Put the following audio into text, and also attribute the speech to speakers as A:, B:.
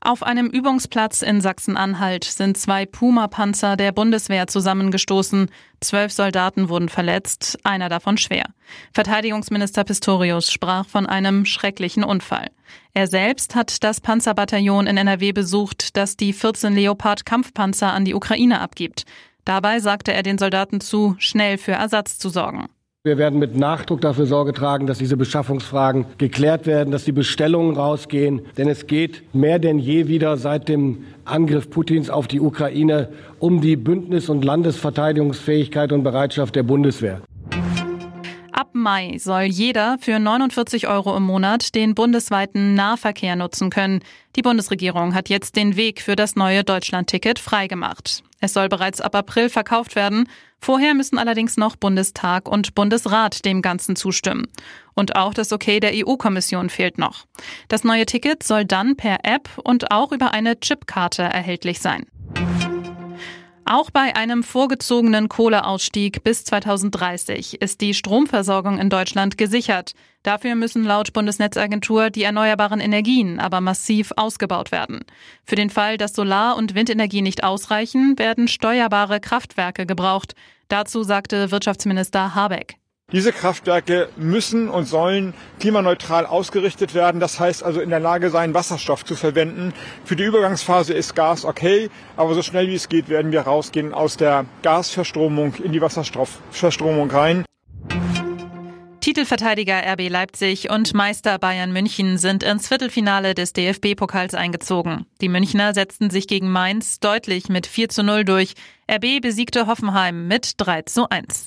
A: Auf einem Übungsplatz in Sachsen-Anhalt sind zwei Puma-Panzer der Bundeswehr zusammengestoßen. Zwölf Soldaten wurden verletzt, einer davon schwer. Verteidigungsminister Pistorius sprach von einem schrecklichen Unfall. Er selbst hat das Panzerbataillon in NRW besucht, das die 14 Leopard-Kampfpanzer an die Ukraine abgibt. Dabei sagte er den Soldaten zu, schnell für Ersatz zu sorgen.
B: Wir werden mit Nachdruck dafür Sorge tragen, dass diese Beschaffungsfragen geklärt werden, dass die Bestellungen rausgehen. Denn es geht mehr denn je wieder seit dem Angriff Putins auf die Ukraine um die Bündnis- und Landesverteidigungsfähigkeit und Bereitschaft der Bundeswehr.
A: Ab Mai soll jeder für 49 Euro im Monat den bundesweiten Nahverkehr nutzen können. Die Bundesregierung hat jetzt den Weg für das neue Deutschlandticket freigemacht. Es soll bereits ab April verkauft werden. Vorher müssen allerdings noch Bundestag und Bundesrat dem Ganzen zustimmen. Und auch das Okay der EU-Kommission fehlt noch. Das neue Ticket soll dann per App und auch über eine Chipkarte erhältlich sein. Auch bei einem vorgezogenen Kohleausstieg bis 2030 ist die Stromversorgung in Deutschland gesichert. Dafür müssen laut Bundesnetzagentur die erneuerbaren Energien aber massiv ausgebaut werden. Für den Fall, dass Solar- und Windenergie nicht ausreichen, werden steuerbare Kraftwerke gebraucht. Dazu sagte Wirtschaftsminister Habeck.
C: Diese Kraftwerke müssen und sollen klimaneutral ausgerichtet werden. Das heißt also in der Lage sein, Wasserstoff zu verwenden. Für die Übergangsphase ist Gas okay, aber so schnell wie es geht, werden wir rausgehen aus der Gasverstromung in die Wasserstoffverstromung rein.
A: Titelverteidiger RB Leipzig und Meister Bayern München sind ins Viertelfinale des DFB-Pokals eingezogen. Die Münchner setzten sich gegen Mainz deutlich mit 4 zu 0 durch. RB besiegte Hoffenheim mit 3 zu 1.